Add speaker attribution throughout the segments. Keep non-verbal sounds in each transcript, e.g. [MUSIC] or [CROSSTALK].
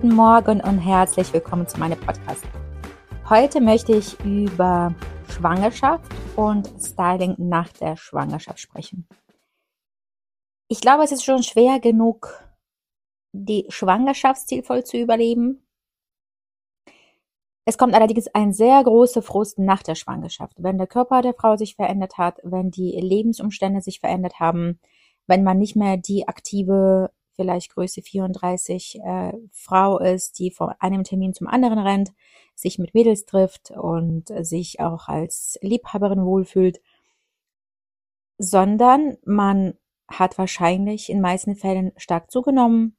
Speaker 1: Guten Morgen und herzlich willkommen zu meinem Podcast. Heute möchte ich über Schwangerschaft und Styling nach der Schwangerschaft sprechen. Ich glaube, es ist schon schwer genug, die Schwangerschaft stilvoll zu überleben. Es kommt allerdings ein sehr großer Frust nach der Schwangerschaft, wenn der Körper der Frau sich verändert hat, wenn die Lebensumstände sich verändert haben, wenn man nicht mehr die aktive vielleicht Größe 34 äh, Frau ist, die von einem Termin zum anderen rennt, sich mit Mädels trifft und sich auch als Liebhaberin wohlfühlt, sondern man hat wahrscheinlich in meisten Fällen stark zugenommen,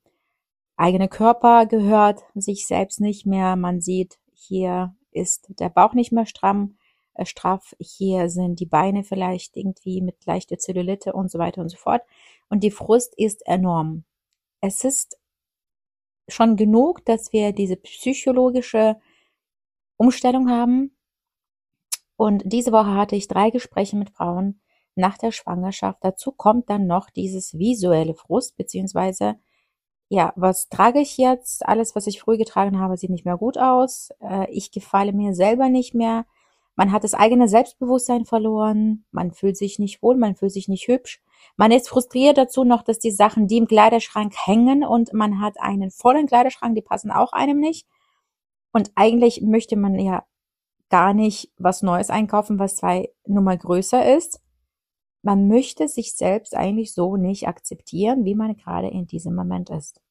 Speaker 1: eigene Körper gehört sich selbst nicht mehr, man sieht, hier ist der Bauch nicht mehr stramm, äh, straff, hier sind die Beine vielleicht irgendwie mit leichter Zellulite und so weiter und so fort. Und die Frust ist enorm es ist schon genug, dass wir diese psychologische Umstellung haben. Und diese Woche hatte ich drei Gespräche mit Frauen nach der Schwangerschaft. Dazu kommt dann noch dieses visuelle Frust, beziehungsweise, ja, was trage ich jetzt? Alles, was ich früh getragen habe, sieht nicht mehr gut aus. Äh, ich gefalle mir selber nicht mehr. Man hat das eigene Selbstbewusstsein verloren. Man fühlt sich nicht wohl, man fühlt sich nicht hübsch. Man ist frustriert dazu noch, dass die Sachen, die im Kleiderschrank hängen und man hat einen vollen Kleiderschrank, die passen auch einem nicht. Und eigentlich möchte man ja gar nicht was Neues einkaufen, was zwei Nummer größer ist. Man möchte sich selbst eigentlich so nicht akzeptieren, wie man gerade in diesem Moment ist.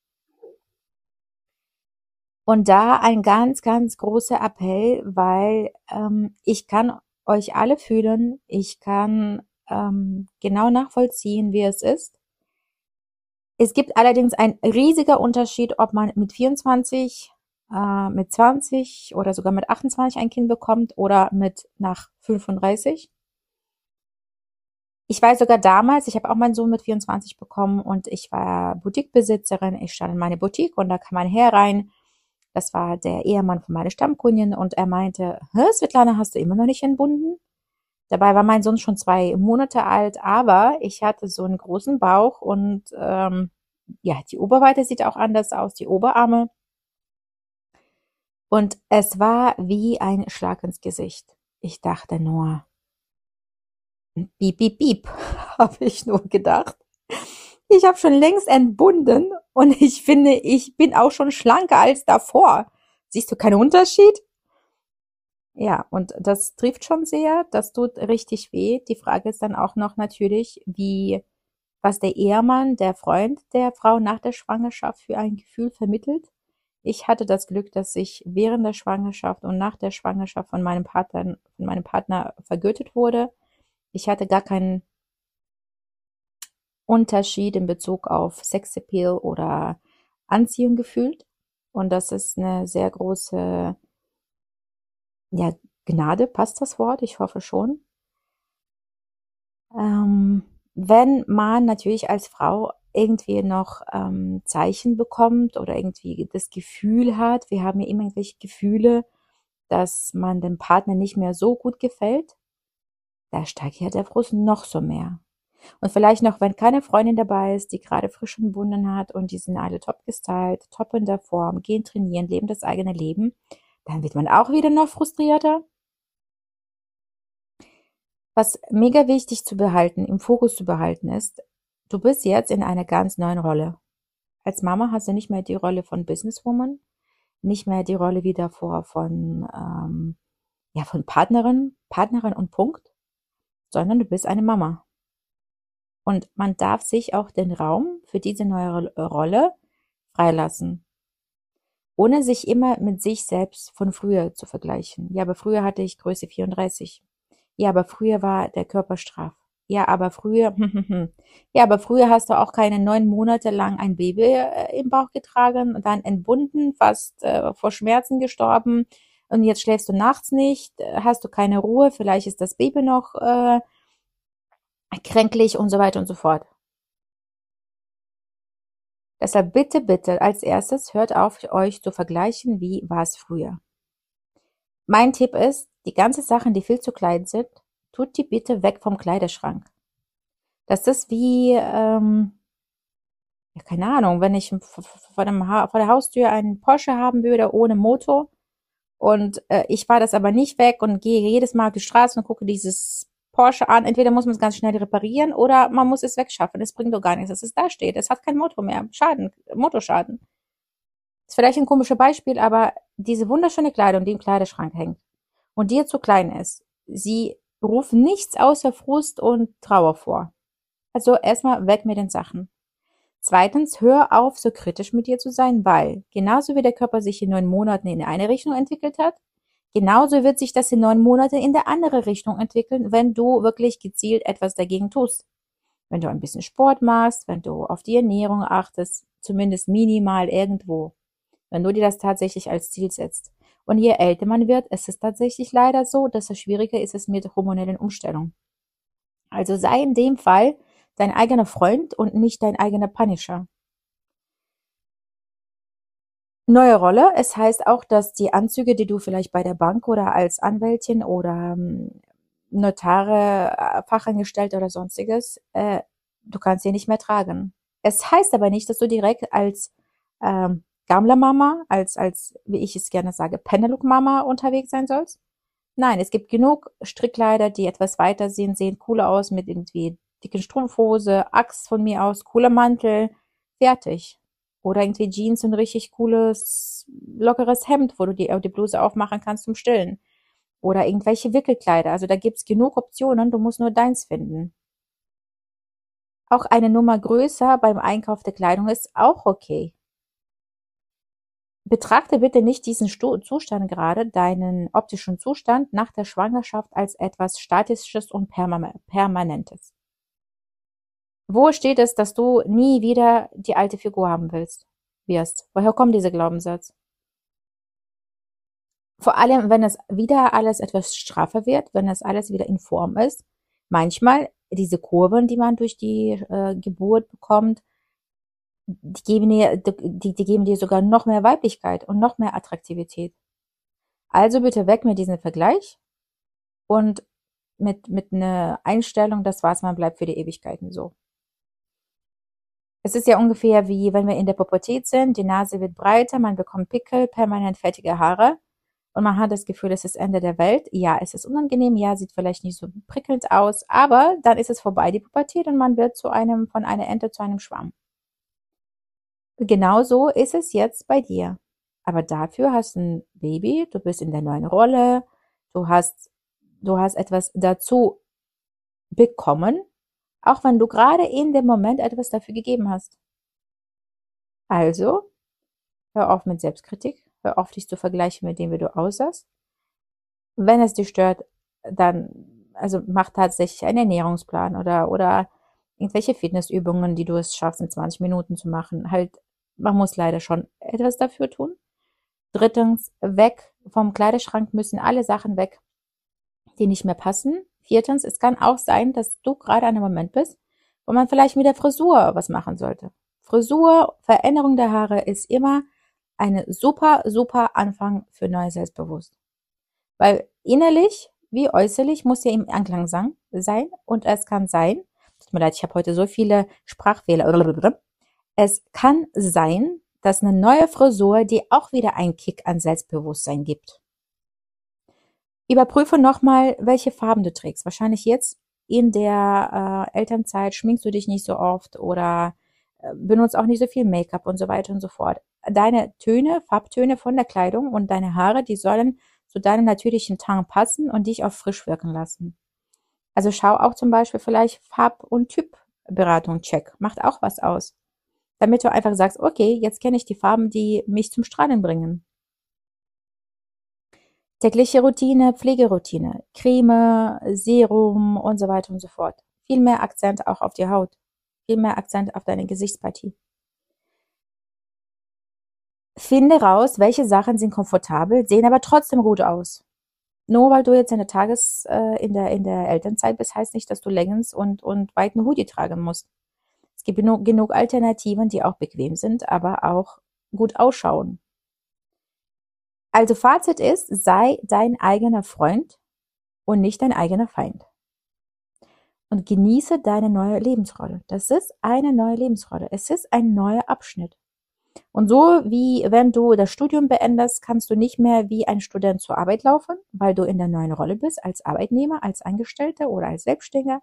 Speaker 1: Und da ein ganz, ganz großer Appell, weil ähm, ich kann euch alle fühlen, ich kann ähm, genau nachvollziehen, wie es ist. Es gibt allerdings ein riesiger Unterschied, ob man mit 24, äh, mit 20 oder sogar mit 28 ein Kind bekommt oder mit nach 35. Ich weiß sogar damals, ich habe auch meinen Sohn mit 24 bekommen und ich war Boutiquebesitzerin. Ich stand in meine Boutique und da kam ein Herr rein. Das war der Ehemann von meiner Stammkundin und er meinte, Svetlana, hast du immer noch nicht entbunden? Dabei war mein Sohn schon zwei Monate alt, aber ich hatte so einen großen Bauch und ähm, ja, die Oberweite sieht auch anders aus, die Oberarme. Und es war wie ein Schlag ins Gesicht. Ich dachte nur, piep, piep, piep, [LAUGHS] habe ich nur gedacht. Ich habe schon längst entbunden und ich finde, ich bin auch schon schlanker als davor. Siehst du keinen Unterschied? Ja, und das trifft schon sehr, das tut richtig weh. Die Frage ist dann auch noch natürlich, wie, was der Ehemann, der Freund der Frau nach der Schwangerschaft für ein Gefühl vermittelt. Ich hatte das Glück, dass ich während der Schwangerschaft und nach der Schwangerschaft von meinem Partner, von meinem Partner vergötet wurde. Ich hatte gar keinen Unterschied in Bezug auf Sexappeal oder Anziehung gefühlt. Und das ist eine sehr große ja, Gnade, passt das Wort? Ich hoffe schon. Ähm, wenn man natürlich als Frau irgendwie noch ähm, Zeichen bekommt oder irgendwie das Gefühl hat, wir haben ja immer irgendwelche Gefühle, dass man dem Partner nicht mehr so gut gefällt, da steigt ja der Frust noch so mehr. Und vielleicht noch, wenn keine Freundin dabei ist, die gerade frisch entbunden hat und die sind alle top gestylt, top in der Form, gehen trainieren, leben das eigene Leben, dann wird man auch wieder noch frustrierter. Was mega wichtig zu behalten, im Fokus zu behalten ist, du bist jetzt in einer ganz neuen Rolle. Als Mama hast du nicht mehr die Rolle von Businesswoman, nicht mehr die Rolle wie davor von, ähm, ja, von Partnerin, Partnerin und Punkt, sondern du bist eine Mama. Und man darf sich auch den Raum für diese neue Rolle freilassen ohne sich immer mit sich selbst von früher zu vergleichen. Ja, aber früher hatte ich Größe 34. Ja, aber früher war der Körper straff. Ja, aber früher, [LAUGHS] ja, aber früher hast du auch keine neun Monate lang ein Baby äh, im Bauch getragen und dann entbunden, fast äh, vor Schmerzen gestorben und jetzt schläfst du nachts nicht, äh, hast du keine Ruhe, vielleicht ist das Baby noch äh, kränklich und so weiter und so fort. Deshalb bitte, bitte als erstes hört auf, euch zu vergleichen, wie war es früher. Mein Tipp ist, die ganzen Sachen, die viel zu klein sind, tut die bitte weg vom Kleiderschrank. Das ist wie, ähm, ja, keine Ahnung, wenn ich vor, dem vor der Haustür einen Porsche haben würde ohne Motor und äh, ich fahre das aber nicht weg und gehe jedes Mal auf die Straße und gucke dieses Porsche an. Entweder muss man es ganz schnell reparieren oder man muss es wegschaffen. Es bringt doch gar nichts, dass es da steht. Es hat kein Motor mehr. Schaden, Motorschaden. Ist vielleicht ein komisches Beispiel, aber diese wunderschöne Kleidung, die im Kleiderschrank hängt und dir zu klein ist, sie ruft nichts außer Frust und Trauer vor. Also erstmal weg mit den Sachen. Zweitens, hör auf, so kritisch mit dir zu sein, weil genauso wie der Körper sich in neun Monaten in eine Richtung entwickelt hat, genauso wird sich das in neun Monaten in der andere Richtung entwickeln, wenn du wirklich gezielt etwas dagegen tust. Wenn du ein bisschen Sport machst, wenn du auf die Ernährung achtest, zumindest minimal irgendwo, wenn du dir das tatsächlich als Ziel setzt. Und je älter man wird, ist es tatsächlich leider so, dass es schwieriger ist es mit hormonellen Umstellungen. Also sei in dem Fall dein eigener Freund und nicht dein eigener Punisher. Neue Rolle. Es heißt auch, dass die Anzüge, die du vielleicht bei der Bank oder als Anwältin oder ähm, Notare, äh, Fachangestellte oder sonstiges, äh, du kannst sie nicht mehr tragen. Es heißt aber nicht, dass du direkt als ähm, Gamla-Mama, als, als, wie ich es gerne sage, Penelope-Mama unterwegs sein sollst. Nein, es gibt genug Strickkleider, die etwas weiter sehen, sehen cooler aus mit irgendwie dicken Strumpfhose, Axt von mir aus, cooler Mantel, fertig. Oder irgendwie Jeans und richtig cooles, lockeres Hemd, wo du die, die Bluse aufmachen kannst zum Stillen. Oder irgendwelche Wickelkleider. Also da gibt's genug Optionen, du musst nur deins finden. Auch eine Nummer größer beim Einkauf der Kleidung ist auch okay. Betrachte bitte nicht diesen Zustand gerade, deinen optischen Zustand nach der Schwangerschaft als etwas Statisches und Permanentes. Wo steht es, dass du nie wieder die alte Figur haben willst, wirst? Woher kommt dieser Glaubenssatz? Vor allem, wenn es wieder alles etwas straffer wird, wenn es alles wieder in Form ist. Manchmal diese Kurven, die man durch die äh, Geburt bekommt, die geben dir, die, die geben dir sogar noch mehr Weiblichkeit und noch mehr Attraktivität. Also bitte weg mit diesem Vergleich und mit, mit einer Einstellung, das war's, man bleibt für die Ewigkeiten so. Es ist ja ungefähr wie wenn wir in der Pubertät sind, die Nase wird breiter, man bekommt Pickel, permanent fettige Haare und man hat das Gefühl, es ist Ende der Welt. Ja, es ist unangenehm, ja, sieht vielleicht nicht so prickelnd aus, aber dann ist es vorbei, die Pubertät, und man wird zu einem, von einer Ente zu einem Schwamm. Genauso ist es jetzt bei dir. Aber dafür hast du ein Baby, du bist in der neuen Rolle, du hast, du hast etwas dazu bekommen, auch wenn du gerade in dem Moment etwas dafür gegeben hast. Also, hör auf mit Selbstkritik, hör auf dich zu vergleichen mit dem, wie du aussahst. Wenn es dich stört, dann, also mach tatsächlich einen Ernährungsplan oder, oder irgendwelche Fitnessübungen, die du es schaffst, in 20 Minuten zu machen. Halt, man muss leider schon etwas dafür tun. Drittens, weg vom Kleiderschrank müssen alle Sachen weg, die nicht mehr passen. Viertens, es kann auch sein, dass du gerade an einem Moment bist, wo man vielleicht mit der Frisur was machen sollte. Frisur, Veränderung der Haare ist immer eine super, super Anfang für neues Selbstbewusst. Weil innerlich wie äußerlich muss ja im Anklang sein und es kann sein, tut mir leid, ich habe heute so viele Sprachfehler. Es kann sein, dass eine neue Frisur dir auch wieder einen Kick an Selbstbewusstsein gibt. Überprüfe nochmal, welche Farben du trägst. Wahrscheinlich jetzt in der äh, Elternzeit schminkst du dich nicht so oft oder äh, benutzt auch nicht so viel Make-up und so weiter und so fort. Deine Töne, Farbtöne von der Kleidung und deine Haare, die sollen zu deinem natürlichen Tang passen und dich auch frisch wirken lassen. Also schau auch zum Beispiel vielleicht Farb- und Typberatung check. Macht auch was aus. Damit du einfach sagst, okay, jetzt kenne ich die Farben, die mich zum Strahlen bringen. Tägliche Routine, Pflegeroutine, Creme, Serum und so weiter und so fort. viel mehr Akzent auch auf die Haut, viel mehr Akzent auf deine Gesichtspartie. Finde raus, welche Sachen sind komfortabel, sehen aber trotzdem gut aus. Nur weil du jetzt in der Tages, äh, in der, in der Elternzeit bist, heißt nicht, dass du Leggings und, und weiten Hoodie tragen musst. Es gibt genug, genug Alternativen, die auch bequem sind, aber auch gut ausschauen. Also Fazit ist, sei dein eigener Freund und nicht dein eigener Feind. Und genieße deine neue Lebensrolle. Das ist eine neue Lebensrolle. Es ist ein neuer Abschnitt. Und so wie wenn du das Studium beendest, kannst du nicht mehr wie ein Student zur Arbeit laufen, weil du in der neuen Rolle bist, als Arbeitnehmer, als Angestellter oder als Selbstständiger.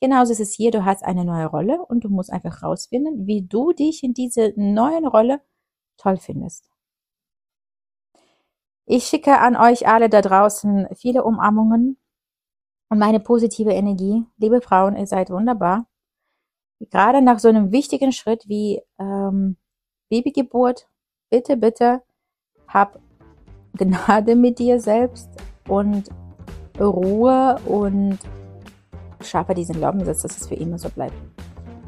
Speaker 1: Genauso ist es hier, du hast eine neue Rolle und du musst einfach rausfinden, wie du dich in diese neuen Rolle toll findest. Ich schicke an euch alle da draußen viele Umarmungen und meine positive Energie. Liebe Frauen, ihr seid wunderbar. Gerade nach so einem wichtigen Schritt wie ähm, Babygeburt, bitte, bitte, hab Gnade mit dir selbst und Ruhe und schaffe diesen Glaubenssatz, dass es für immer so bleibt.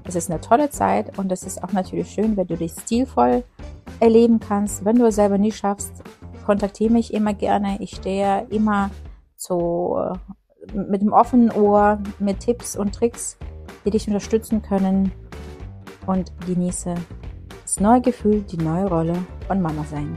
Speaker 1: Es ist eine tolle Zeit und es ist auch natürlich schön, wenn du dich stilvoll erleben kannst. Wenn du es selber nicht schaffst, kontaktiere mich immer gerne. Ich stehe immer zu, mit dem offenen Ohr, mit Tipps und Tricks, die dich unterstützen können und genieße das neue Gefühl, die neue Rolle von Mama sein.